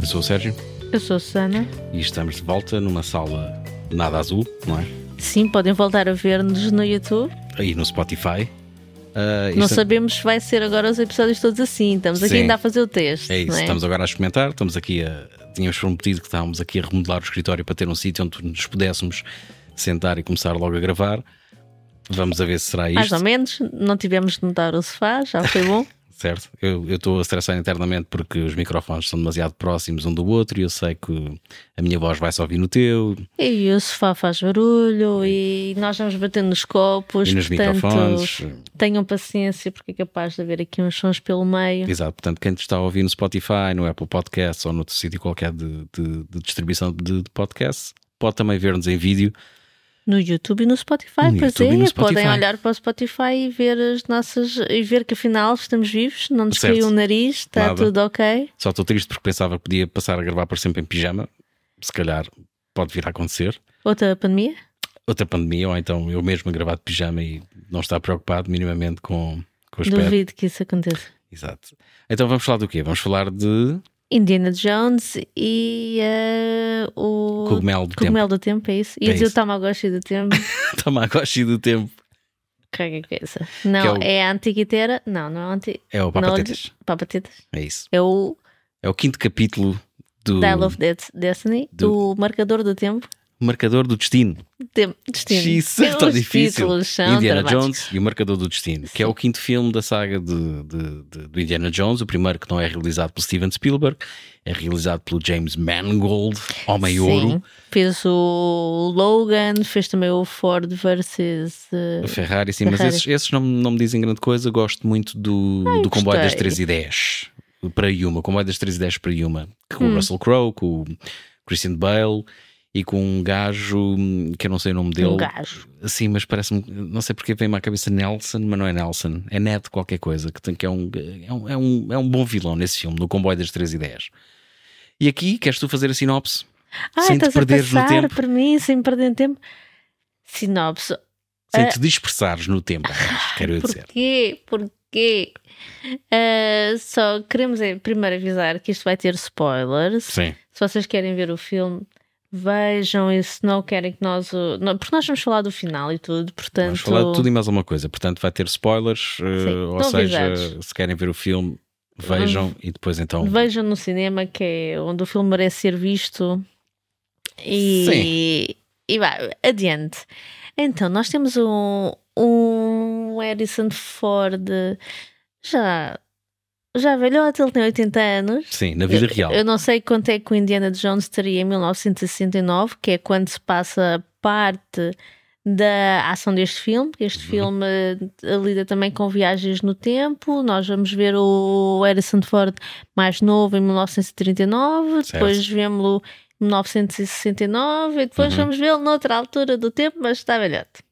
Eu sou o Sérgio Eu sou a Susana. e estamos de volta numa sala nada azul, não é? Sim, podem voltar a ver-nos no YouTube. Aí no Spotify. Ah, Não sabemos se vai ser agora os episódios todos assim. Estamos aqui Sim. ainda a fazer o teste. É isso, é? estamos agora a experimentar, estamos aqui a. Tínhamos prometido que estávamos aqui a remodelar o escritório para ter um sítio onde nos pudéssemos sentar e começar logo a gravar. Vamos a ver se será Mais isto, ou menos, não tivemos de mudar o sofá, já foi bom. certo? Eu estou a estressar internamente porque os microfones são demasiado próximos um do outro e eu sei que a minha voz vai só ouvir no teu e o sofá faz barulho e nós vamos batendo nos copos. e nos portanto, microfones. tenham paciência porque é capaz de haver aqui uns sons pelo meio. Exato, portanto, quem te está a ouvir no Spotify, no Apple Podcasts ou noutro sítio qualquer de, de- de distribuição de, de podcasts, pode também ver-nos em vídeo. No YouTube e no Spotify, No pois é. Spotify. Podem olhar para o Spotify e ver as nossas. e ver que afinal estamos vivos, não nos caiu o nariz, está Nada. tudo ok. Só estou triste porque pensava que podia passar a gravar para sempre em pijama. Se calhar pode vir a acontecer. Outra pandemia? Outra pandemia, ou então eu mesmo a gravar de pijama e não estar preocupado minimamente com, com o aspecto. Duvido que isso aconteça. Exato. Então vamos falar do quê? Vamos falar de Indiana Jones e eh, o cogumelo do Cogumelo do Tempo, é isso? Ia É dizer isso. o Tamagotchi do Tempo. tempo. Tamagotchi do tempo. Caga que é. Não, Que é o- é a Antiquitera. Não, não é a anti... É o não, Papatetas. Papatetas. É isso. É o É o quinto capítulo do Dial of Destiny, do- o Marcador do Tempo. Marcador do Destino. Destino. Isso é tão difícil. Indiana. Jones e o Marcador do Destino, que é o quinto filme da saga de, de- de- do Indiana Jones. O primeiro que não é realizado pelo Steven Spielberg, é realizado pelo James Mangold, Homem Sim. Ouro, Fez o Logan, fez também o Ford versus. a Ferrari, sim, mas Ferrari. esses, esses não, não me dizem grande coisa. Gosto muito do, do Comboio das gostei. 3 e 10 para Yuma, Comboio das 3 e 10 para Yuma, com Hum. o Russell Crowe, com o Christian Bale e com um gajo hum, que eu não sei o nome dele. um gajo. Sim, mas parece-me, não sei porque vem-me à cabeça Nelson, mas não é Nelson, é Ned qualquer coisa, que, tem, que é, um, é, um, é, um, é um bom vilão nesse filme, no comboio das 3 ideias. E aqui, queres tu fazer a sinopse? Ah, sem te estás a perderes no passar tempo. para mim sem perder tempo. Sinopse. Sem Ah. te dispersares no tempo, quero eu dizer. Porquê? Porquê? Ah, só queremos é, primeiro avisar que isto vai ter spoilers. Sim, Se vocês querem ver o filme, vejam e se não querem que nós. o- não, porque nós vamos falar do final e tudo, portanto. vamos falar de tudo e mais alguma coisa. Portanto, vai ter spoilers, eh, Sim, ou estão seja, avisados. se querem ver o filme, vejam e depois então. Vejam no cinema, que é onde o filme merece ser visto. E, e vai, adiante. Então, nós temos um, um Harrison Ford já, já velhote, ele tem 80 anos. Sim, na vida real. Eu não sei quanto é que o Indiana Jones estaria em 1969, que é quando se passa parte da ação deste filme. Este Uhum. filme eh, lida também com viagens no tempo. Nós vamos ver o Harrison Ford mais novo em 1939, Certo. depois vemos-lo em 1969 e depois Uhum. vamos vê-lo noutra altura do tempo, mas está velhote.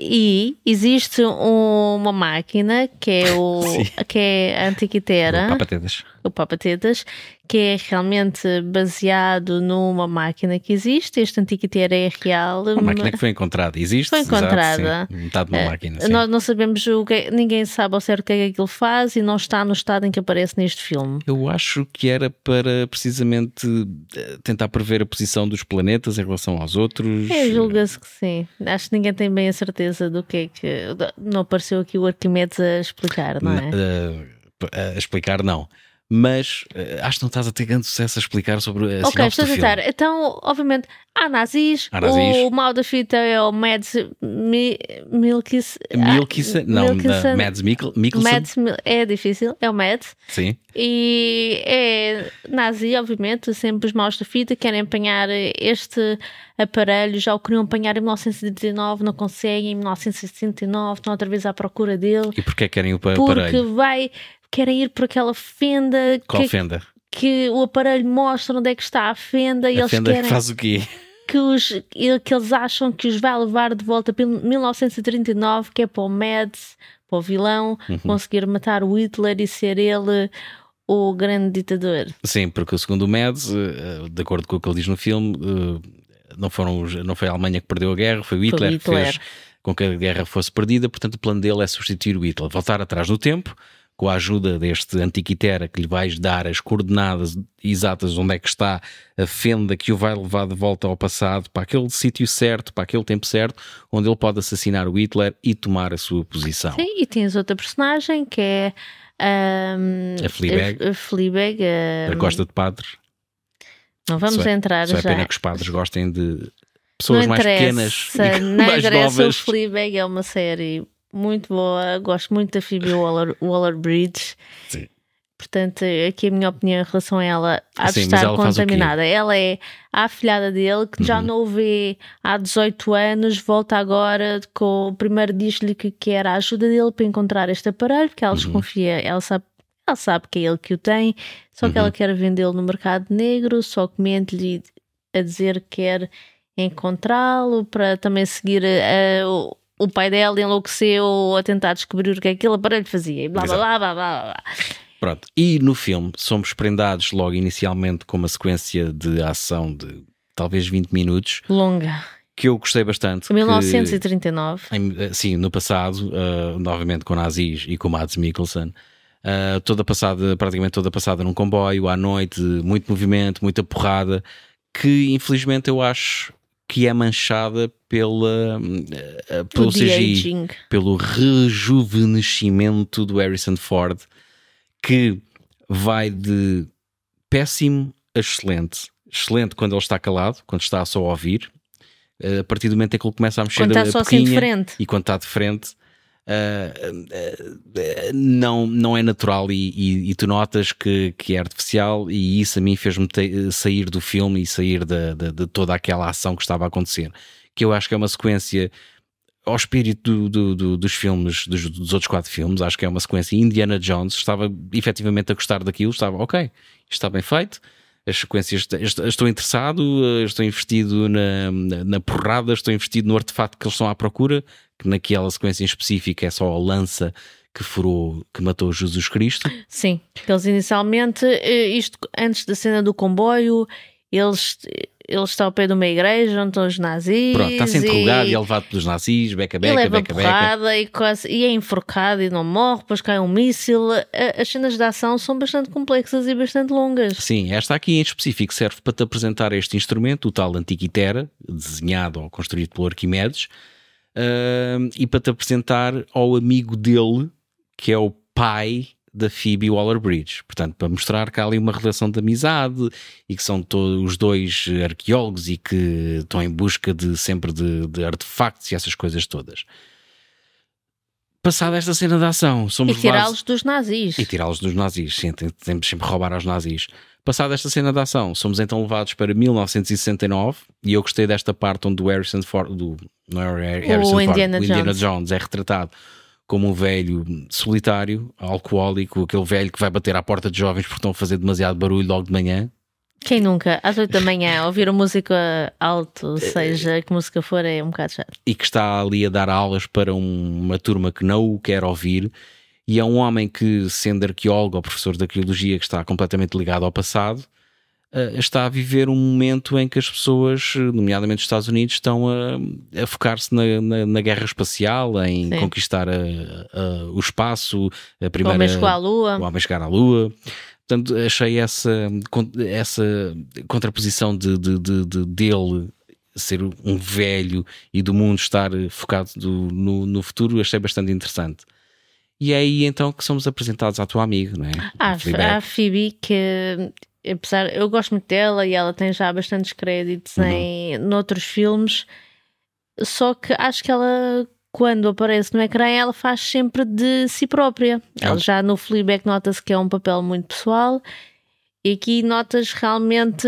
E existe um- uma máquina que é, o, Sim. que é a Antiquitera Papatetas. o Papatetas, que é realmente baseado numa máquina que existe. Este antiquiteiro é real. Uma máquina que foi encontrada. Existe? Foi exato, encontrada. sim. Metade de uma Eh, máquina. Sim. Nós não sabemos o que é- ninguém sabe ao certo o que é que aquilo faz e não está no estado em que aparece neste filme. Eu acho que era para precisamente eh, tentar prever a posição dos planetas em relação aos outros. É, julga-se que sim. Acho que ninguém tem bem a certeza do que é que. Não apareceu aqui o Arquimedes a explicar, não é? N- eh, a explicar, não. Mas eh, acho que não estás a ter grande sucesso a explicar sobre a Ok, estou a tentar. Então, obviamente, há nazis. Há nazis. O mal da fita é o Mads Mi, Milkis. Milkison, não, Milkinson. da Mads Mikkel, Mikkelsen. Mads é difícil, é o Mads. Sim, E é nazi, obviamente, sempre os maus da fita querem apanhar este aparelho, já o queriam apanhar em 1939, não conseguem, em 1969 estão outra vez à procura dele, e porquê querem o pa- porque aparelho? vai, querem ir por aquela fenda Qual que, fenda? que o aparelho mostra onde é que está a fenda e A eles fenda querem que faz o quê? que, os, que eles acham que os vai levar de volta para 1939, que é para o Mads, para o vilão, Uhum. conseguir matar o Hitler e ser ele o grande ditador. Sim, porque segundo o Mads, eh, de acordo com o que ele diz no filme, eh, não, foram os- não foi a Alemanha que perdeu a guerra, foi o Hitler, Hitler. que fez com que a guerra fosse perdida, portanto o plano dele é substituir o Hitler, voltar atrás no tempo, com a ajuda deste antiquitera que lhe vais dar as coordenadas exatas onde é que está a fenda que o vai levar de volta ao passado, para aquele sítio certo, para aquele tempo certo, onde ele pode assassinar o Hitler e tomar a sua posição. Sim, e tens outra personagem que é um, a Fleabag, a, a, Fleabag um, a Costa de Padres. Não vamos só é, entrar só já. é pena que os padres gostem de pessoas mais pequenas não mais interessa, novas. O Fleabag é uma série muito boa, gosto muito da Phoebe Waller, Waller-Bridge. Sim. Portanto, aqui a minha opinião em relação a ela há Sim, de mas estar ela contaminada. Ela é a afilhada dele, que já Uhum. não o vê há 18 anos, volta agora com o primeiro diz-lhe que quer a ajuda dele para encontrar este aparelho, porque ela Uhum. desconfia, ela sabe, ela sabe que é ele que o tem, só que Uhum. ela quer vendê-lo no mercado negro, só que mente-lhe a dizer que quer encontrá-lo para também seguir eh, o, o pai dela enlouqueceu a tentar descobrir o que é que aquele aparelho fazia e blá blá blá blá blá blá. Pronto. E no filme somos prendados logo inicialmente com uma sequência de ação de talvez 20 minutos Longa. que eu gostei bastante. Em 1939. que, em- eh, sim, no passado, uh, novamente com nazis e com Mads Mikkelsen. uh, toda passada, praticamente toda passada num comboio, à noite, muito movimento, muita porrada, que infelizmente eu acho que é manchada pela, uh, uh, pelo CGI pelo rejuvenescimento do Harrison Ford, que vai de péssimo a excelente. Excelente quando ele está calado, quando está só a ouvir. Eh, A partir do momento em que ele começa a mexer Quando a está só assim de frente. e quando está de frente, ah, ah, não, não é natural e, e- e tu notas que, que é artificial e isso a mim fez-me sair do filme e sair da- da- de toda aquela ação que estava a acontecer. Que eu acho que é uma sequência ao espírito do- do- do- dos filmes, dos, dos outros quatro filmes, acho que é uma sequência Indiana Jones, estava efetivamente a gostar daquilo, estava ok, está bem feito, as sequências, est- estou interessado, eh, estou investido na, na porrada, estou investido no artefato que eles estão à procura, que naquela sequência em específico é só a lança que furou, que matou Jesus Cristo. Sim, eles inicialmente, eh, isto antes da cena do comboio, eles, eles estão ao pé de uma igreja onde estão os nazis. Pronto, está a ser e interrogado e é levado pelos nazis, beca, Ele beca, leva beca, beca. porrada e, quase, e é enforcado e não morre, depois cai um míssil. As cenas de ação são bastante complexas e bastante longas. Sim, esta aqui em específico serve para te apresentar este instrumento, o tal Antiquitera, desenhado ou construído pelo Arquimedes, ahm, e para te apresentar ao amigo dele, que é o pai da Phoebe Waller-Bridge. Portanto, para mostrar que há ali uma relação de amizade e que são todos os dois arqueólogos e que estão em busca de sempre de, de artefactos e essas coisas todas. Passada esta cena de ação, E somos levados- tirá-los dos nazis. e tirá-los dos nazis, sim, tem- temos sempre roubar aos nazis. Passada esta cena de ação, somos então levados para 1969 e eu gostei desta parte onde o Harrison Ford, do, não é o Harrison Ford, Indiana o Indiana Jones. Jones é retratado como um velho solitário, alcoólico, aquele velho que vai bater à porta de jovens porque estão a fazer demasiado barulho logo de manhã. Quem nunca, às 8 da manhã, ouvir a música alto, seja que música for, é um bocado chato. e que está ali a dar aulas para um- uma turma que não o quer ouvir. E é um homem que, sendo arqueólogo ou professor de arqueologia, que está completamente ligado ao passado, eh, está a viver um momento em que as pessoas, nomeadamente os Estados Unidos, estão a, a focar-se na, na- na guerra espacial, em Sim. conquistar a- a- o espaço, a O primeira. homem chegou à lua. o homem chegar à Lua. Portanto, achei essa, essa contraposição de, de- de- de- dele ser um velho e do mundo estar focado do- no, no futuro, achei bastante interessante. E é aí então que somos apresentados à tua amiga, não é? Há A Phoebe que, apesar, eu gosto muito dela e ela tem já bastantes créditos Uhum. em noutros filmes, só que acho que ela, quando aparece no ecrã, ela faz sempre de si própria. É. Ela já no Fleabag nota-se que é um papel muito pessoal. E aqui notas realmente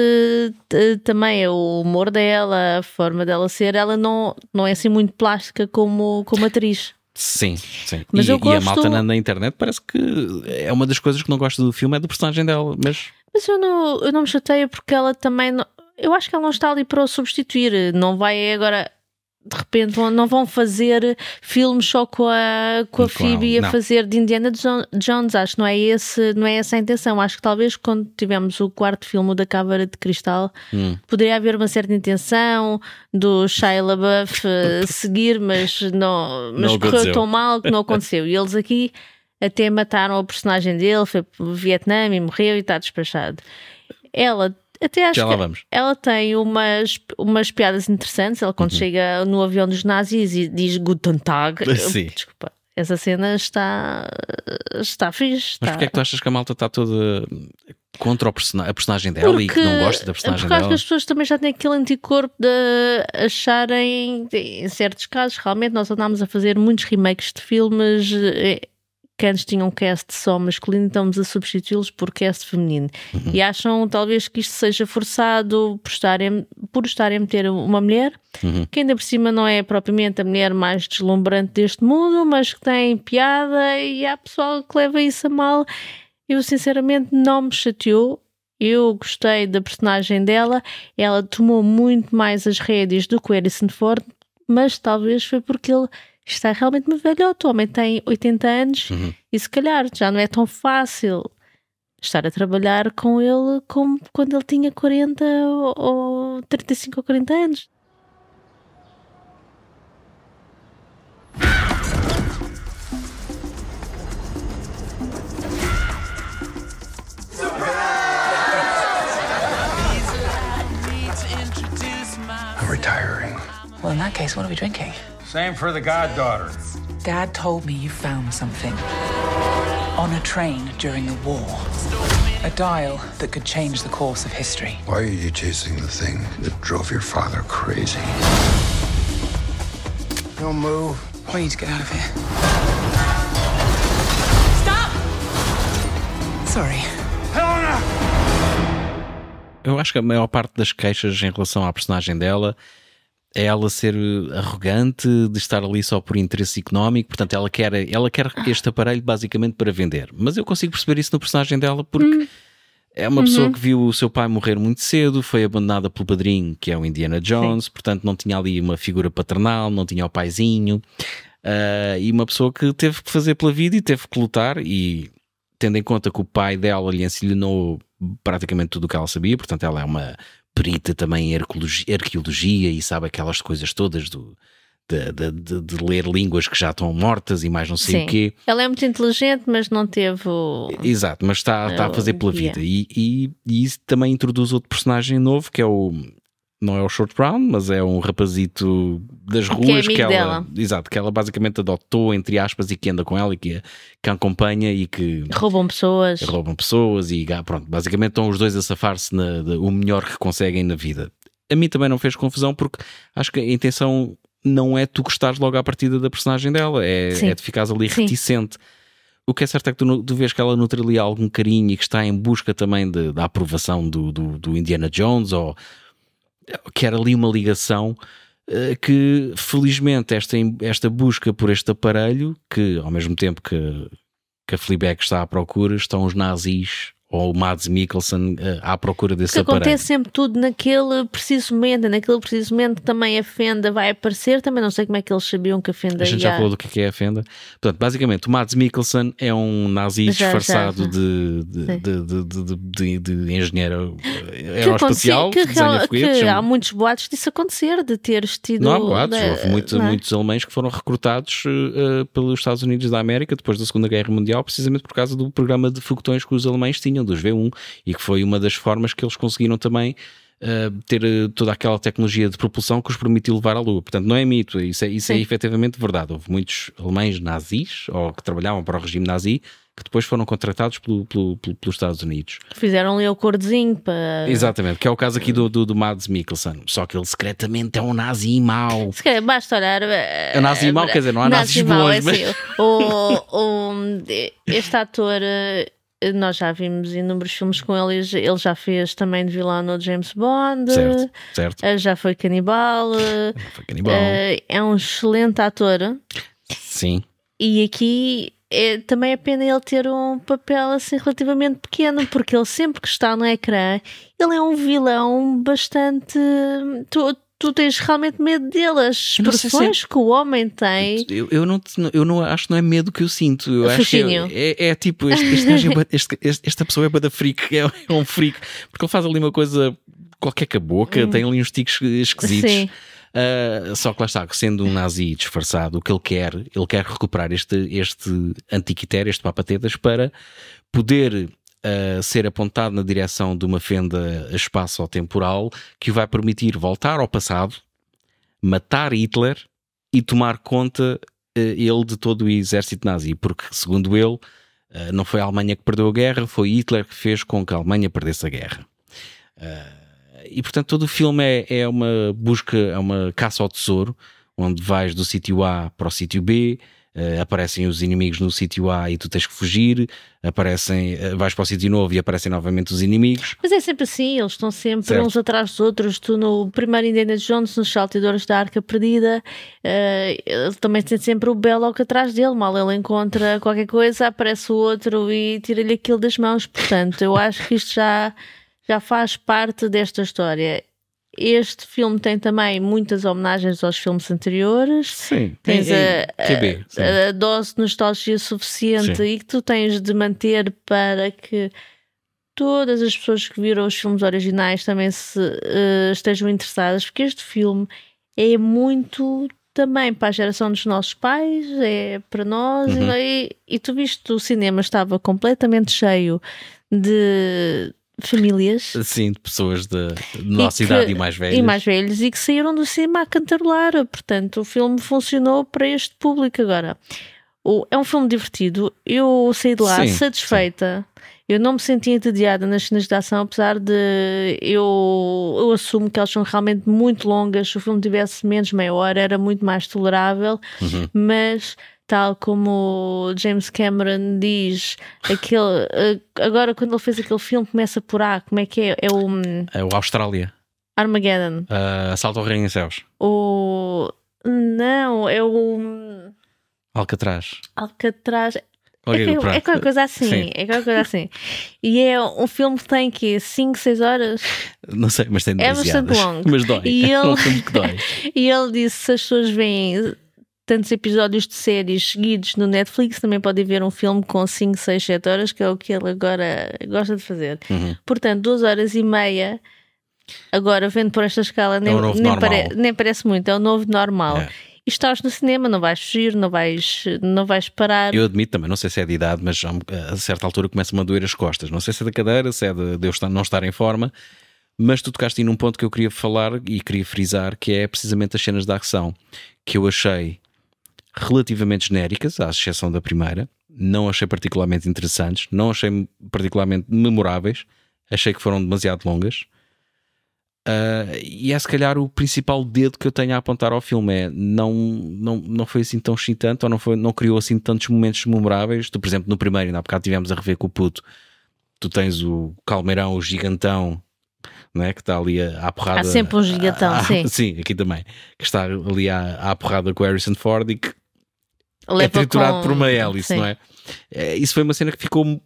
t- também o humor dela, a forma dela ser, ela não, não é assim muito plástica como, como atriz. Sim, sim. Mas e, eu e a gosto- malta na, na internet parece que é uma das coisas que não gosto do filme, é do personagem dela, mas Mas eu não, eu não me chateio porque ela também. não- eu acho que ela não está ali para o substituir. Não vai agora. De repente não vão fazer filmes só com a, com a Phoebe a fazer de Indiana Jo- Jones. Acho que não é, esse, não é essa a intenção. Acho que talvez quando tivemos o quarto filme da Câmara de Cristal hum, poderia haver uma certa intenção do Shia LaBeouf eh, seguir, mas não, mas Não correu aconteceu. tão mal que não aconteceu. E eles aqui até mataram o personagem dele, foi para o Vietnã e morreu e está despachado. Ela até acho Já lá que vamos. ela tem umas, umas piadas interessantes. Ela, Uhum. quando chega no avião dos nazis e diz Guten Tag, Sim. desculpa, essa cena está, está fixe. Mas Está... porquê é que tu achas que a malta está toda contra o persona- a personagem dela e que não gosta da personagem porque acho que dela? as pessoas também já têm aquele anticorpo de acharem, em certos casos, realmente nós andámos a fazer muitos remakes de filmes eh, que antes tinham cast só masculino, então estamos a substituí-los por cast feminino. Uhum. E acham talvez que isto seja forçado por estarem, por estarem a meter uma mulher, Uhum. que ainda por cima não é propriamente a mulher mais deslumbrante deste mundo, mas que tem piada e há pessoal que leva isso a mal. Eu sinceramente não me chateou. Eu gostei da personagem dela. Ela tomou muito mais as rédeas do que o Harrison Ford, mas talvez foi porque ele está realmente muito velhote. O homem tem 80 anos Uhum. e se calhar já não é tão fácil estar a trabalhar com ele como quando ele tinha 40 ou, ou 35 ou 40 anos. I'm retiring. Well, in that case, what are we drinking? Same for the goddaughter. Dad told me you found something on a train during the war. A dial that could change the course of history. Why are you chasing the thing that drove your father crazy? Don't move. We need to get out of here. Stop! Sorry. Helena! Eu acho que a maior parte das queixas em relação à personagem dela é ela ser eh, arrogante, de estar ali só por interesse económico, portanto ela quer, ela quer este aparelho basicamente para vender. Mas eu consigo perceber isso no personagem dela porque é uma pessoa que viu o seu pai morrer muito cedo, foi abandonada pelo padrinho, que é o Indiana Jones, portanto não tinha ali uma figura paternal, não tinha o paizinho, ah, e uma pessoa que teve que fazer pela vida e teve que lutar e tendo em conta que o pai dela lhe ensinou praticamente tudo o que ela sabia, portanto ela é uma perita também em arqueologia, e sabe aquelas coisas todas do, de, de- de- ler línguas que já estão mortas e mais não sei Sim. o quê. Ela é muito inteligente, mas não teve o. Exato, mas está, está a fazer pela yeah. vida. E, e, e isso também introduz outro personagem novo que é o. Não é o Short Brown, mas é um rapazito das Que é ruas amigo ela, dela. exato, que ela basicamente adotou, entre aspas, e que anda com ela e que, que a acompanha e que Roubam pessoas. roubam pessoas e pronto, basicamente estão os dois a safar-se o melhor que conseguem na vida. A mim também não fez confusão porque acho que a intenção não é tu gostares logo à partida da personagem dela, é, Sim. é de ficares ali Sim. reticente. O que é certo é que tu, tu vês que ela nutre ali algum carinho e que está em busca também de- da aprovação do, do, do Indiana Jones ou quer ali uma ligação eh, que felizmente esta, esta busca por este aparelho, que ao mesmo tempo que, que a Fleabag está à procura, estão os nazis ou o Mads Mikkelsen eh, à procura desse Que aparelho. acontece sempre tudo naquele preciso momento, naquele preciso momento também a fenda vai aparecer. Também não sei como é que eles sabiam que a fenda A gente já falou do que é a fenda. Portanto, basicamente, o Mads Mikkelsen é um nazi Já, já, disfarçado já. De, de, de, de, de, engenheiro eh, que, aeroespacial, que, desenha foguetes. que é há muitos boatos disso acontecer, de teres tido. Não há boatos, da- houve muito- é? muitos alemães que foram recrutados eh, pelos Estados Unidos da América depois da Segunda Guerra Mundial, precisamente por causa do programa de foguetões que os alemães tinham, dos V1, e que foi uma das formas que eles conseguiram também eh, ter eh, toda aquela tecnologia de propulsão que os permitiu levar à Lua. Portanto, não é mito, isso é, isso é efetivamente verdade. Houve muitos alemães nazis, ou que trabalhavam para o regime nazi, que depois foram contratados pelo- pelo- pelo- pelos Estados Unidos. Fizeram ali o cordezinho para. Exatamente, que é o caso aqui do, do, do Mads Mikkelsen. Só que ele secretamente é um nazi mau. Se calhar basta olhar. É nazi mau, quer dizer, não há nazis bons, mas- o, o- este ator, eh, nós já vimos inúmeros filmes com ele, ele já fez também de vilão no James Bond, Certo, certo. eh, já foi canibal, eh, Foi canibal. eh, é um excelente ator. Sim. E aqui é, também é pena ele ter um papel assim relativamente pequeno, porque ele sempre que está no ecrã, ele é um vilão bastante. Tu, tu tens realmente medo dele, as se expressões que o homem tem. Eu, eu, não, eu não acho que não é medo que eu sinto. Eu acho que é, é, é tipo, este, este é este- esta pessoa é bada freak, é, é um freak, porque ele faz ali uma coisa qualquer com a boca, tem ali uns tiques esquisitos. Sim. Uh, só que lá está, sendo um nazi disfarçado, o que ele quer, ele quer recuperar este, este antiquitério, este papatetas, para poder uh, ser apontado na direção de uma fenda espaço-temporal que o vai permitir voltar ao passado, matar Hitler e tomar conta uh, ele de todo o exército nazi, porque, segundo ele, uh, não foi a Alemanha que perdeu a guerra, foi Hitler que fez com que a Alemanha perdesse a guerra. e portanto, todo o filme é, é uma busca, é uma caça ao tesouro, onde vais do sítio A para o sítio B, Uh, aparecem os inimigos no sítio A e tu tens que fugir, aparecem, uh, vais para o sítio novo e aparecem novamente os inimigos. Mas é sempre assim, eles estão sempre certo. uns atrás dos outros. Tu no primeiro Indiana Jones, nos saltadores da Arca Perdida, uh, também tem sempre o Belloc atrás dele. Mal ele encontra qualquer coisa, aparece o outro e tira-lhe aquilo das mãos. Portanto, eu acho que isto já, já faz parte desta história. Este filme tem também muitas homenagens aos filmes anteriores. Sim, tens a, a, a, dose de nostalgia suficiente sim. e que tu tens de manter para que todas as pessoas que viram os filmes originais também se uh, estejam interessadas, porque este filme é muito também para a geração dos nossos pais, é para nós, uhum. e, e tu viste o cinema estava completamente cheio de famílias. Sim, de pessoas de, de nossa idade e mais velhas. E mais velhos e que saíram do cinema a cantarolar. Portanto, o filme funcionou para este público agora. O, é um filme divertido. Eu saí de lá sim, satisfeita. Sim. Eu não me senti entediada nas cenas de ação, apesar de eu, eu assumo que elas são realmente muito longas. Se o filme tivesse menos meia hora, era muito mais tolerável. Uhum. Mas tal como James Cameron diz, aquele, eh, agora quando ele fez aquele filme começa por A, como é que é? É o, hum, é o Austrália. Armageddon. Uh, Assalto ao Reino em Céus. O. Não, é o. Hum, Alcatraz. Alcatraz. É, é qualquer coisa assim. Sim. É qualquer coisa assim. E é um filme que tem que 5, 6 horas. Não sei, mas tem É bastante longo. Mas dói. E ele, é um filme que dói. e ele disse: se as pessoas veem tantos episódios de séries seguidos no Netflix, também podem ver um filme com 5, 6, 7 horas, que é o que ele agora gosta de fazer. Uhum. Portanto, 2 horas e meia, agora vendo por esta escala, nem, é nem, pare, nem, parece muito, é o novo normal. É. E estás no cinema, não vais fugir, não vais, não vais parar. Eu admito também, não sei se é de idade, mas a certa altura começa-me a doer as costas. Não sei se é da cadeira, se é de, de eu não estar em forma, mas tu tocaste num ponto que eu queria falar e queria frisar, que é precisamente as cenas de ação, que eu achei relativamente genéricas, à exceção da primeira. Não achei particularmente interessantes, não achei particularmente memoráveis, achei que foram demasiado longas. Uh, e é se calhar o principal dedo que eu tenho a apontar ao filme é não, não, não foi assim tão excitante ou não, foi, não criou assim tantos momentos memoráveis. Tu, por exemplo, no primeiro, ainda há bocado tivemos a rever com o puto, tu tens o calmeirão, o gigantão, não é? que está ali à porrada. Há sempre um gigantão, a, a, sim. Sim, aqui também, que está ali à, à porrada com o Harrison Ford e que é triturado com... por uma hélice, Sim. não é? é? Isso foi uma cena que ficou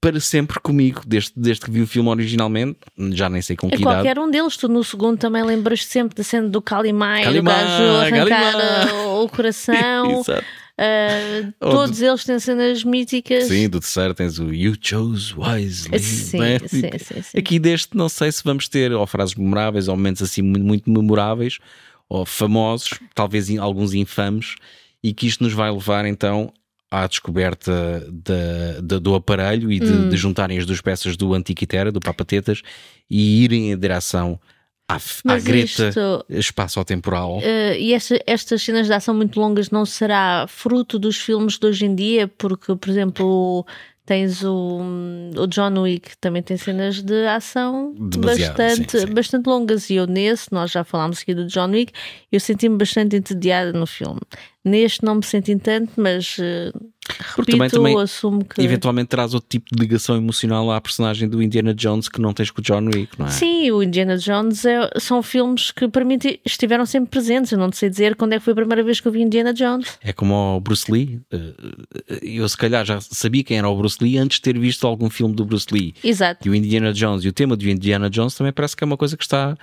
para sempre comigo, desde, desde que vi o filme originalmente, já nem sei com é que idade. Qualquer um deles, tu no segundo também lembras sempre da cena do Calimai, Calimai do gajo arrancar Calimai. o coração. Exato. Uh, todos do... eles têm cenas míticas. Sim, do terceiro tens o You Chose Wisely. Sim, é? sim, sim, sim, Aqui deste, não sei se vamos ter ou frases memoráveis ou momentos assim muito, muito memoráveis ou famosos, talvez alguns infames e que isto nos vai levar então à descoberta de, de, do aparelho e de, hum. de, juntarem as duas peças do Antiquitera, do Papatetas, e irem em direção à, à Greta espaço-temporal. Uh, e esta, estas cenas de ação muito longas não será fruto dos filmes de hoje em dia, porque, por exemplo, Tens o, o John Wick, também tem cenas de ação bastante, sim, sim. bastante longas. E eu nesse, nós já falámos aqui do John Wick, eu senti-me bastante entediada no filme. Neste não me senti tanto, mas uh, repito, também, também assumo que. Eventualmente traz outro tipo de ligação emocional à personagem do Indiana Jones que não tens com o John Wick, não é? Sim, o Indiana Jones é, são filmes que para mim estiveram sempre presentes. Eu não sei dizer quando é que foi a primeira vez que eu vi Indiana Jones. É como o Bruce Lee. Eh, eu se calhar já sabia quem era o Bruce Lee antes de ter visto algum filme do Bruce Lee. Exato. E o Indiana Jones e o tema do Indiana Jones também parece que é uma coisa que está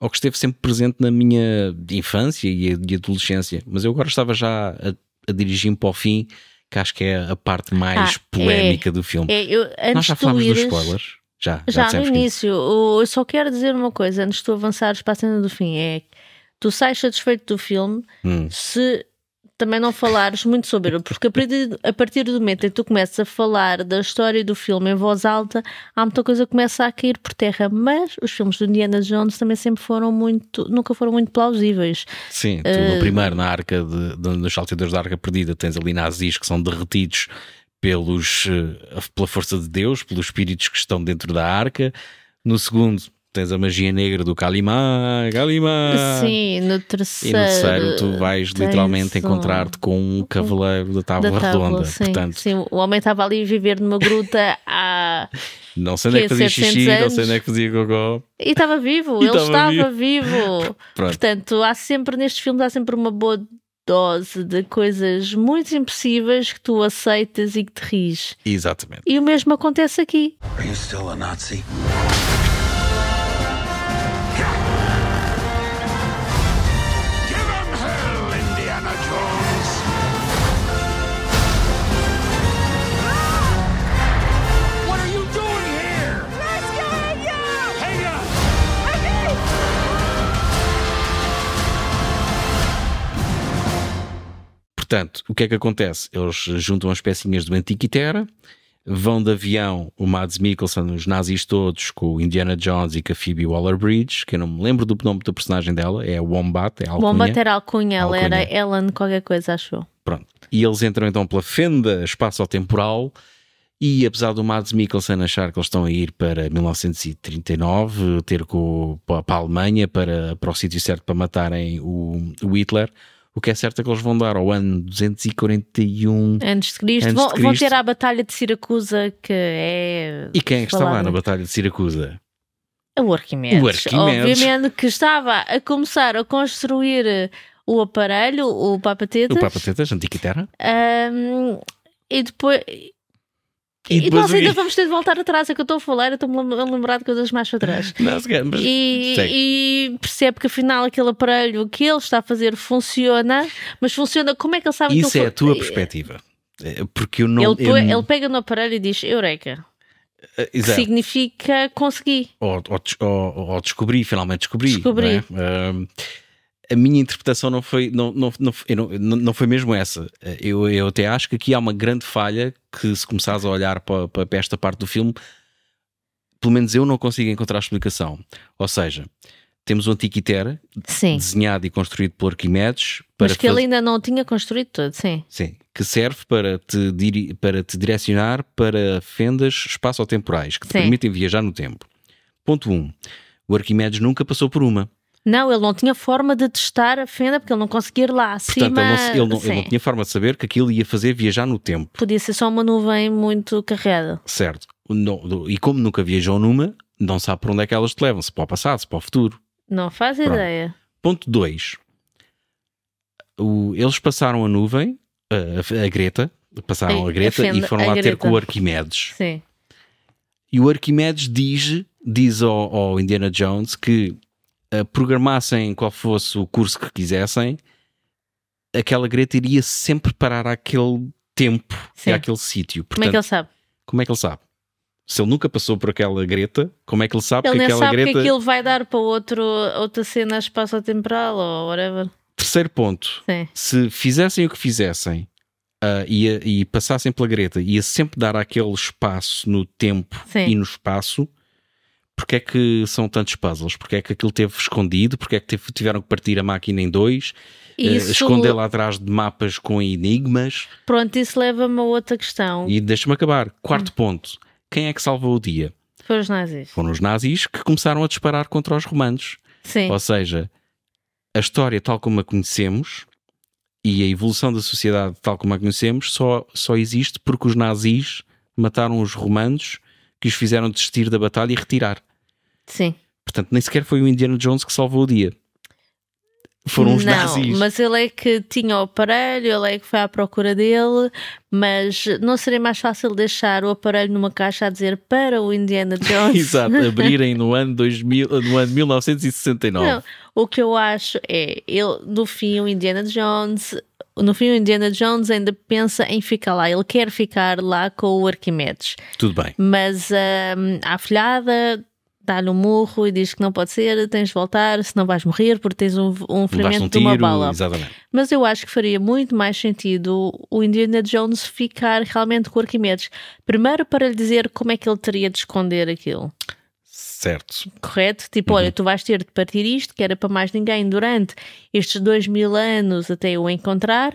ou que esteve sempre presente na minha infância e, adolescência, mas eu agora estava já a, a dirigir-me para o fim, que acho que é a parte mais ah, polémica é, do filme. É, eu, Nós já falámos ires, dos spoilers. Já, já, já no início. Eu só quero dizer uma coisa antes de tu avançares para a cena do fim: é tu sais satisfeito do filme se também não falares muito sobre ele, porque a partir, do momento em que tu começas a falar da história do filme em voz alta, há muita coisa que começa a cair por terra. Mas os filmes do Indiana Jones também sempre foram muito, nunca foram muito plausíveis. Sim, tu no primeiro, na arca, de, de, nos salteadores da arca perdida, tens ali nazis que são derretidos pelos, eh, pela força de Deus, pelos espíritos que estão dentro da arca. No segundo, tens a magia negra do Kalimá, Kalimá. Sim, no E terceiro. no terceiro tu vais literalmente um- encontrar-te com um cavaleiro da tábua da tábua, redonda. sim, Portanto, sim, o homem estava ali a viver numa gruta há... não sei onde é que fazia 700 xixi, não sei anos. onde é que fazia gogó. e estava vivo, E ele estava estava vivo. Pronto. Portanto, há sempre nestes filmes há sempre uma boa dose de coisas muito impossíveis que tu aceitas e que te ris. Exatamente. E o mesmo acontece aqui. Are you still a Nazi? Portanto, o que é que acontece? Eles juntam as pecinhas do Antiquitera, vão de avião o Mads Mikkelsen, os nazis todos, com o Indiana Jones e com a Phoebe Waller-Bridge, que eu não me lembro do nome da personagem dela, é a Wombat, é a alcunha. Bomba era alcunha, ela era. Ellen qualquer coisa, achou. Pronto. E eles entram então pela fenda espaço-temporal e apesar do Mads Mikkelsen achar que eles estão a ir para 1939, ter com, para a Alemanha, para, para o sítio certo para matarem o, o Hitler, o que é certo é que eles vão dar ao ano 241. Antes de Cristo. Antes vão, de vão Cristo. ter a Batalha de Siracusa, que é. E quem é que está lá na Batalha de Siracusa? O Arquimedes. O Arquimedes. Obviamente que estava a começar a construir eh, o aparelho, o Papa Tetas. O Papa Tetas, Antiquitera. Ahm, e depois. E E, nós ainda vamos ter de voltar atrás, é que eu estou a falar, eu estou-me a lembrar de coisas mais para trás. Não, mas E, e percebe que afinal aquele aparelho que ele está a fazer funciona, mas funciona. Como é que ele sabe Isso que é ele a tua perspectiva. É, Porque eu não. Ele, eu ele pega no aparelho e diz Eureka, Eh, que exato. significa consegui. ou, ou, ou- ou descobri, finalmente descobri. Descobri. não é? Ahm, a minha interpretação não foi, não, não, não, não, não- foi mesmo essa. Eu, eu até acho que aqui há uma grande falha que, se começares a olhar para, para, esta parte do filme, pelo menos eu não consigo encontrar explicação. Ou seja, temos o Antiquitera, desenhado e construído por Arquimedes, para Mas que ele ainda não tinha construído todo, sim. Sim, que serve para te, diri- para te direcionar para fendas espaço-temporais que te Sim. permitem viajar no tempo. Ponto 1. Um, o Arquimedes nunca passou por uma. Não, ele não tinha forma de testar a fenda porque ele não conseguia ir lá acima. Portanto, ele não, ele, não, ele não tinha forma de saber que aquilo ia fazer viajar no tempo. Podia ser só uma nuvem muito carregada. Certo. Não- e como nunca viajou numa, não sabe para onde é que elas te levam, se para o passado, se para o futuro. Não faz Pronto. ideia. Ponto 2. Eles passaram a nuvem, a, a Greta, passaram A- a, Greta a e foram lá ter com o Arquimedes. Sim. E o Arquimedes diz, diz ao, ao Indiana Jones que programassem qual fosse o curso que quisessem, aquela Greta iria sempre parar àquele tempo Sim. e àquele sítio. Como é que ele sabe? como é que ele sabe? Se ele nunca passou por aquela Greta, como é que ele sabe Ele que aquela sabe Greta. que aquilo vai dar para outro, outra cena espaço-temporal ou whatever. Terceiro ponto: Sim. se fizessem o que fizessem ah, ia- e passassem pela Greta, ia sempre dar aquele espaço no tempo Sim. e no espaço. Porque é que são tantos puzzles? Porque é que aquilo teve escondido? Porque é que teve- tiveram que partir a máquina em dois? eh, Isso- esconder lá atrás de mapas com enigmas? Pronto, isso leva-me a outra questão. E deixa-me acabar. Hum. Quarto ponto: quem é que salvou o dia? Foram os nazis. Foram os nazis que começaram a disparar contra os romanos. Sim. Ou seja, a história tal como a conhecemos e a evolução da sociedade tal como a conhecemos só, só existe porque os nazis mataram os romanos que os fizeram desistir da batalha e retirar. Sim. Portanto, nem sequer foi o Indiana Jones que salvou o dia. Foram os não, nazis. mas ele é que tinha o aparelho, ele é que foi à procura dele, mas não seria mais fácil deixar o aparelho numa caixa a dizer para o Indiana Jones? Exato, abrirem no ano, 2000, no ano 1969. Não, o que eu acho é, ele, no fim, o Indiana Jones, no fim, o Indiana Jones ainda pensa em ficar lá, ele quer ficar lá com o Arquimedes, Tudo bem. mas hum, a afilhada dá-lhe um murro e diz que não pode ser, tens de voltar, senão vais morrer porque tens um, um ferimento um de uma tiro, bala. exatamente. Mas eu acho que faria muito mais sentido o Indiana Jones ficar realmente com o Arquimedes. Primeiro para lhe dizer como é que ele teria de esconder aquilo. Certo. Correto? Tipo, olha, tu vais ter de partir isto, que era para mais ninguém, durante estes dois mil anos até eu encontrar.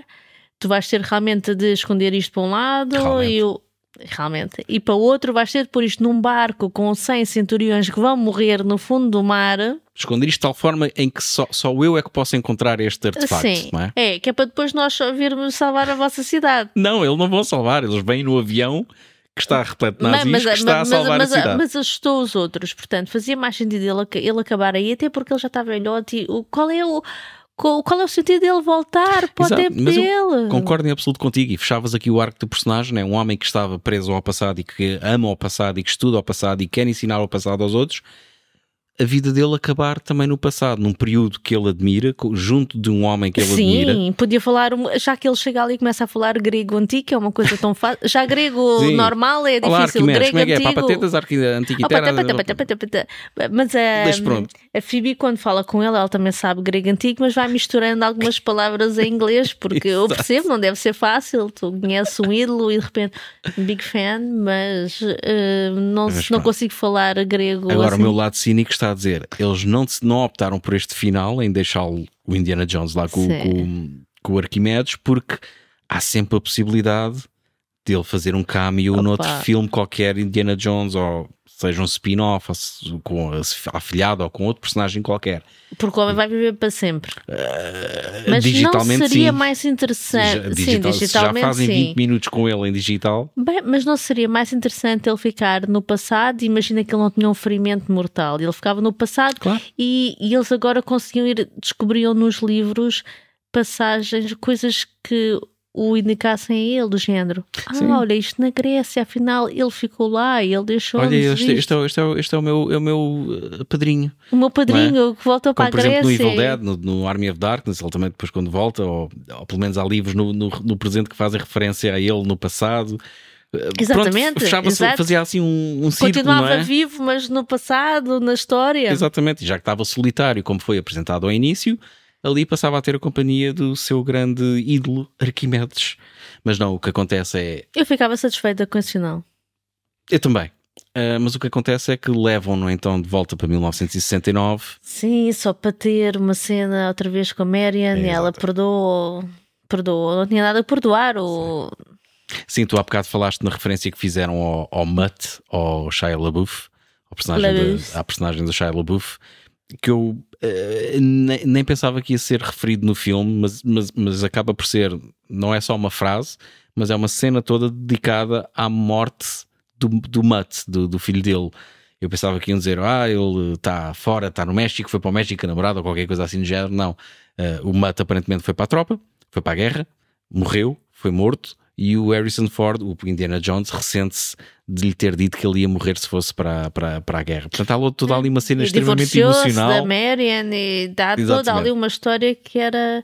Tu vais ter realmente de esconder isto para um lado Realmente. e o. Realmente. E para o outro vais ter de pôr isto num barco com 100 centuriões que vão morrer no fundo do mar. Esconder isto de tal forma em que só, só eu é que posso encontrar este artefacto, Sim. não é? É, que é para depois nós virmos salvar a vossa cidade. Não, eles não vão salvar. Eles vêm no avião que está repleto de nazis, que está a salvar mas, a cidade. mas assustou os outros, portanto, fazia mais sentido ele, ele acabar aí, até porque ele já está velhote. E o, qual é o. Qual, é o sentido dele voltar para Exato, o tempo dele? Concordo em absoluto contigo e fechavas aqui o arco do personagem, né? um homem que estava preso ao passado e que ama o passado e que estuda o passado e quer ensinar o passado aos outros, a vida dele acabar também no passado, num período que ele admira, junto de um homem que ele admira. Sim, podia falar, já que ele chega ali e começa a falar grego antigo, é uma coisa tão fácil. Já grego Sim. normal é Olá, difícil, Arquimedes, grego como é que é? antigo. Papatetas, Oh, antiquitera... Mas a, Deixa pronto. a Phoebe, quando fala com ele, ela também sabe grego antigo, mas vai misturando algumas palavras em inglês, porque eu percebo, não deve ser fácil. Tu conheces um ídolo e de repente, big fan, mas eh, não, Mas não pronto. consigo falar grego. Agora assim. o meu lado cínico está a dizer, eles não, não optaram por este final em deixar o Indiana Jones lá com, com, com o Arquimedes porque há sempre a possibilidade dele fazer um cameo Opa. noutro filme qualquer Indiana Jones ou seja um spin-off com a afilhado ou com outro personagem qualquer. Porque o homem vai viver para sempre. Mas digitalmente não seria sim. mais interessante. Já, sim, digital- já digitalmente fazem sim. 20 minutos com ele em digital, Bem, mas não seria mais interessante ele ficar no passado? Imagina que ele não tinha um ferimento mortal. Ele ficava no passado Claro. e, e eles agora conseguiam ir, descobriam nos livros passagens, coisas que o indicassem a ele, do género. Ah, Sim. olha, isto na Grécia, afinal, ele ficou lá e ele deixou-nos olha, este, este, é, o- este, é, este é o meu, é o meu uh, padrinho. O meu padrinho que voltou Como para por a exemplo no Grécia. Evil Dead, no, no Army of Darkness, ele também depois quando volta, ou, ou pelo menos há livros no, no, no presente que fazem referência a ele no passado. Eh, Exatamente, Pronto, fazia assim um, um círculo, Continuava não é? vivo, mas no passado, na história. Exatamente, e já que estava solitário, como foi apresentado ao início, ali passava a ter a companhia do seu grande ídolo Arquimedes. Mas não, o que acontece é. Eu ficava satisfeita com esse final. Eu também. Ah, mas o que acontece é que levam-no então de volta para 1969. Sim, só para ter uma cena outra vez com a Marian e ela perdoou, perdoou, não tinha nada a perdoar. O... Sim, tu há bocado falaste na referência que fizeram ao, ao Mutt, ao Shia LaBeouf, ao personagem de, à personagem do Shia LaBeouf, que eu eh, nem, nem pensava que ia ser referido no filme, mas, mas, mas acaba por ser, não é só uma frase, mas é uma cena toda dedicada à morte do, do Mutt, do, do filho dele. Eu pensava que iam dizer, ah, ele está fora, está no México, foi para o México, namorado ou qualquer coisa assim do género. Não. Eh, o Mutt aparentemente foi para a tropa, foi para a guerra, morreu, foi morto. E o Harrison Ford, o Indiana Jones, ressente-se de lhe ter dito que ele ia morrer se fosse para, para, para a guerra. Portanto, há toda ali uma cena E extremamente emocional. da Marian e dá toda ali uma história que era.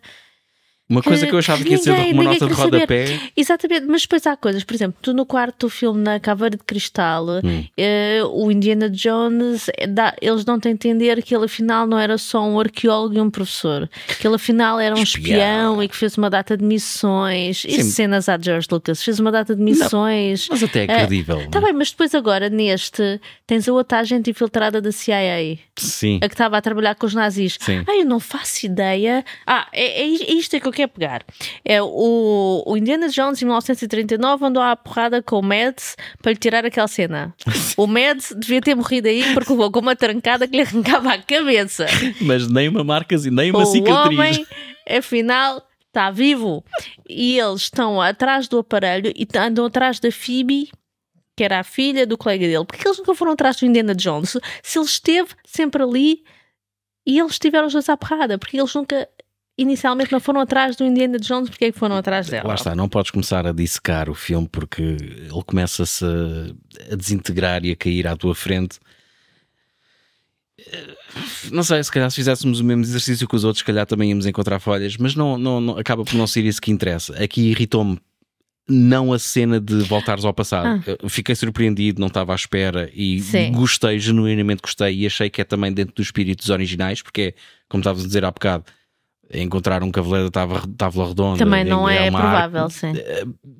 Uma coisa que eu achava que ia ser uma nota de saber. rodapé. Exatamente, mas depois há coisas, por exemplo, tu no quarto filme na Caveira de Cristal, Hum. eh, o Indiana Jones, eh, dá- eles dão-te a entender que ele afinal não era só um arqueólogo e um professor, que ele afinal era um Espião. espião, e que fez uma data de missões, e Sim. cenas a George Lucas, fez uma data de missões. Mas até é Eh, credível. Tá bem, mas depois agora neste tens a outra agente infiltrada da CIA, Sim. a que estava a trabalhar com os nazis. Sim. Ah, eu não faço ideia. Ah, é, é isto é que eu quero pegar. É o, o Indiana Jones em 1939 andou à porrada com o Mads para lhe tirar aquela cena. O Mads devia ter morrido aí porque levou com uma trancada que lhe arrancava a cabeça. Mas nem uma marca, nem uma o cicatriz. homem, afinal, está vivo. E eles estão atrás do aparelho e andam atrás da Phoebe, que era a filha do colega dele. Porque eles nunca foram atrás do Indiana Jones. Se ele esteve sempre ali e eles estiveram os dois à porrada, porque eles nunca. Inicialmente não foram atrás do Indiana Jones, porque é que foram atrás dela? Lá está, não podes começar a dissecar o filme porque ele começa-se a, a desintegrar e a cair à tua frente. Eh, Não sei, se calhar se fizéssemos o mesmo exercício que os outros, se calhar também íamos encontrar falhas, mas não, não, não- acaba por não ser isso que interessa. Aqui irritou-me não a cena de voltares ao passado. Ah. Fiquei surpreendido, não estava à espera e Sim. gostei, genuinamente gostei e achei que é também dentro dos espíritos originais, porque é, como estavas a dizer há bocado, encontrar um cavaleiro da Távola Redonda Também não é, uma provável, arte- sim.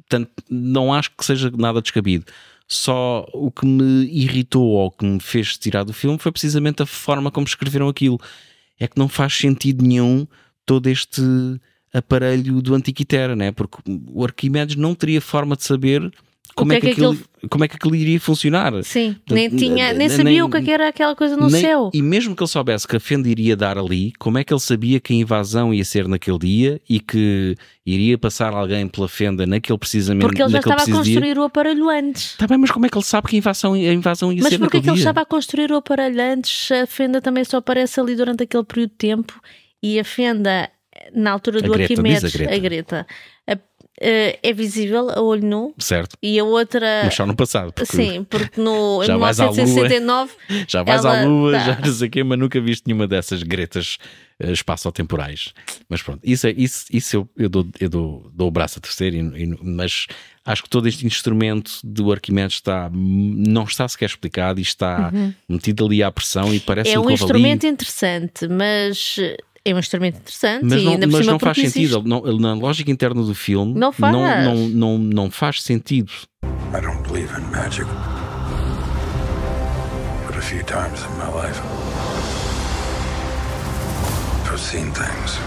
Portanto, não acho que seja nada descabido. Só o que me irritou ou que me fez tirar do filme foi precisamente a forma como escreveram aquilo. É que não faz sentido nenhum todo este aparelho do Antiquitera, né? porque o Arquimedes não teria forma de saber como, que é, é que aquilo, como é que aquilo iria funcionar. Sim, nem, Portanto, tinha, nem- nem sabia nem- o que é que era aquela coisa no Nem- céu. E mesmo que ele soubesse que a fenda iria dar ali, como é que ele sabia que a invasão ia ser naquele dia e que iria passar alguém pela fenda naquele precisamente Porque ele já estava a preciso dia? construir o aparelho antes. Tá bem, mas como é que ele sabe que a invasão, a invasão ia Mas ser porquê naquele que ele dia? estava a construir o aparelho antes? A fenda também só aparece ali durante aquele período de tempo e a fenda, na altura do Arquimedes, a Greta. Eh, é visível a olho nu Certo, e a outra. mas só no passado. Porque Sim, porque no, em Já vais à lua. 1969 Já vais à lua, tá. já não sei quê, mas nunca viste nenhuma dessas gretas eh, espaço-temporais. Mas pronto, isso, é, isso, isso eu, eu, dou, eu dou, dou o braço a terceiro, e- e- mas acho que todo este instrumento do Arquimedes está, não está sequer explicado e está metido ali à pressão e parece é um houve instrumento ali, interessante, mas é um instrumento interessante mas e não, mas cima não faz sentido. existe. Não- na lógica interna do filme, Não faz. Não, não, não, não faz sentido. I don't believe in magic. But a few times in my life, I've seen things.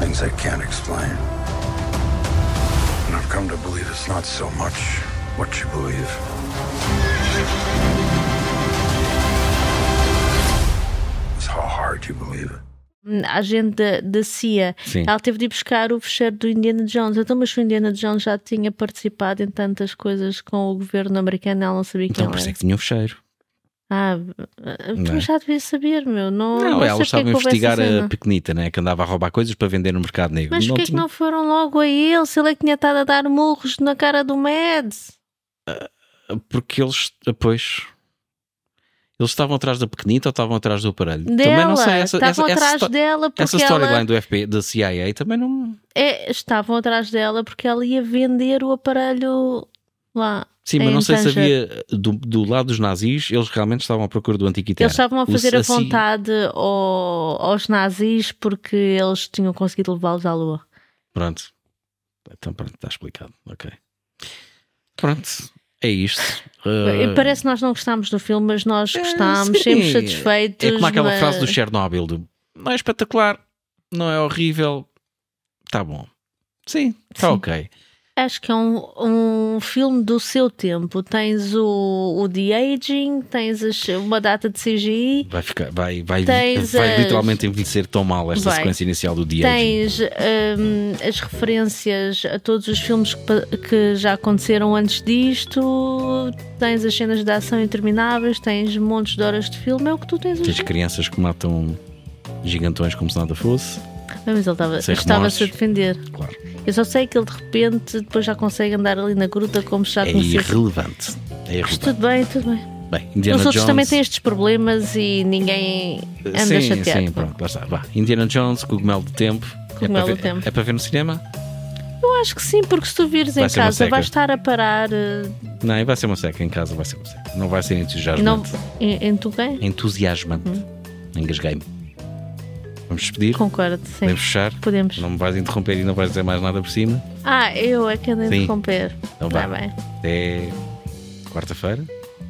Things I can't explain. And I've come to believe it's not so much what you believe. You believe it. a agente da, CIA, Sim. ela teve de ir buscar o fecheiro do Indiana Jones. Então, mas o Indiana Jones já tinha participado em tantas coisas com o governo americano, ela não sabia quem Então isso é era. que tinha o fecheiro. Ah, Não é? já devia saber, meu. Não, Não, não sei ela porque é estava a que investigar a pequenita, né? Que andava a roubar coisas para vender no mercado negro. Mas porquê que tinha- não foram logo a ele? Se ele é que tinha estado a dar murros na cara do Mads. Porque eles, pois. Eles estavam atrás da pequenita ou estavam atrás do aparelho? Dela, também não sei. Essa, essa, estavam essa, atrás sto- dela porque essa ela... storyline do FB, da CIA também não. É, estavam atrás dela porque ela ia vender o aparelho lá. Sim, mas não sei se havia. Do, do lado dos nazis, eles realmente estavam à procura do Antiquitera. Eles estavam a O fazer a Saci- vontade ao- aos nazis porque eles tinham conseguido levá-los à lua. Pronto. Então pronto, está explicado. Ok. Pronto. É isto. Uh, Parece que nós não gostámos do filme, mas nós é, gostámos, sim. sempre satisfeitos. É como aquela mas- frase do Chernobyl: do, não é espetacular, não é horrível, está bom. Sim, está ok. Acho que é um, um filme do seu tempo. Tens o, o The Aging, tens as- uma data de CGI, Vai, ficar, vai, vai, Tens vai as- literalmente envelhecer tão mal esta Vai. sequência inicial do dia. tens hum, as referências a todos os filmes que, que já aconteceram antes disto, tens as cenas de ação intermináveis, tens montes de horas de filme. É o que tu tens. Tens crianças que matam gigantões como se nada fosse. Mas ele estava-se a defender. Claro. Eu só sei que ele de repente depois já consegue andar ali na gruta como se já É conhecesse. irrelevante. É Mas irrelevante. tudo bem, tudo bem. Bem, Indiana Os outros Jones. também têm estes problemas e ninguém anda sim, chateado. sim, pronto, lá está. Vá. Indiana Jones, Cogumelo do Tempo. Cogumelo é, do ver, Tempo. é para ver no cinema? Eu acho que sim, porque se tu vires Vai em casa vais estar a parar. eh, Não, e vai ser uma seca. Em casa vai ser uma seca. Não vai ser Não, entusiasmante. em, em tu quem? Entusiasmante. Hum. Engasguei-me. Vamos despedir? Concordo, sim. Podemos fechar? Podemos. Não me vais interromper e não vais dizer mais nada por cima? Ah, eu é que ando a interromper. Então Tá vá. bem. Até quarta-feira?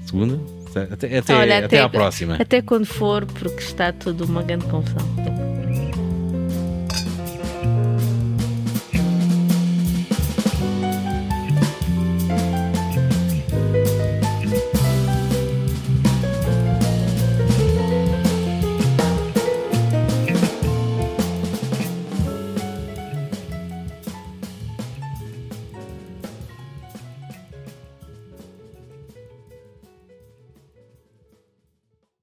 Segunda? Até, até, Olha, até à próxima. Até quando for, porque está tudo uma grande confusão.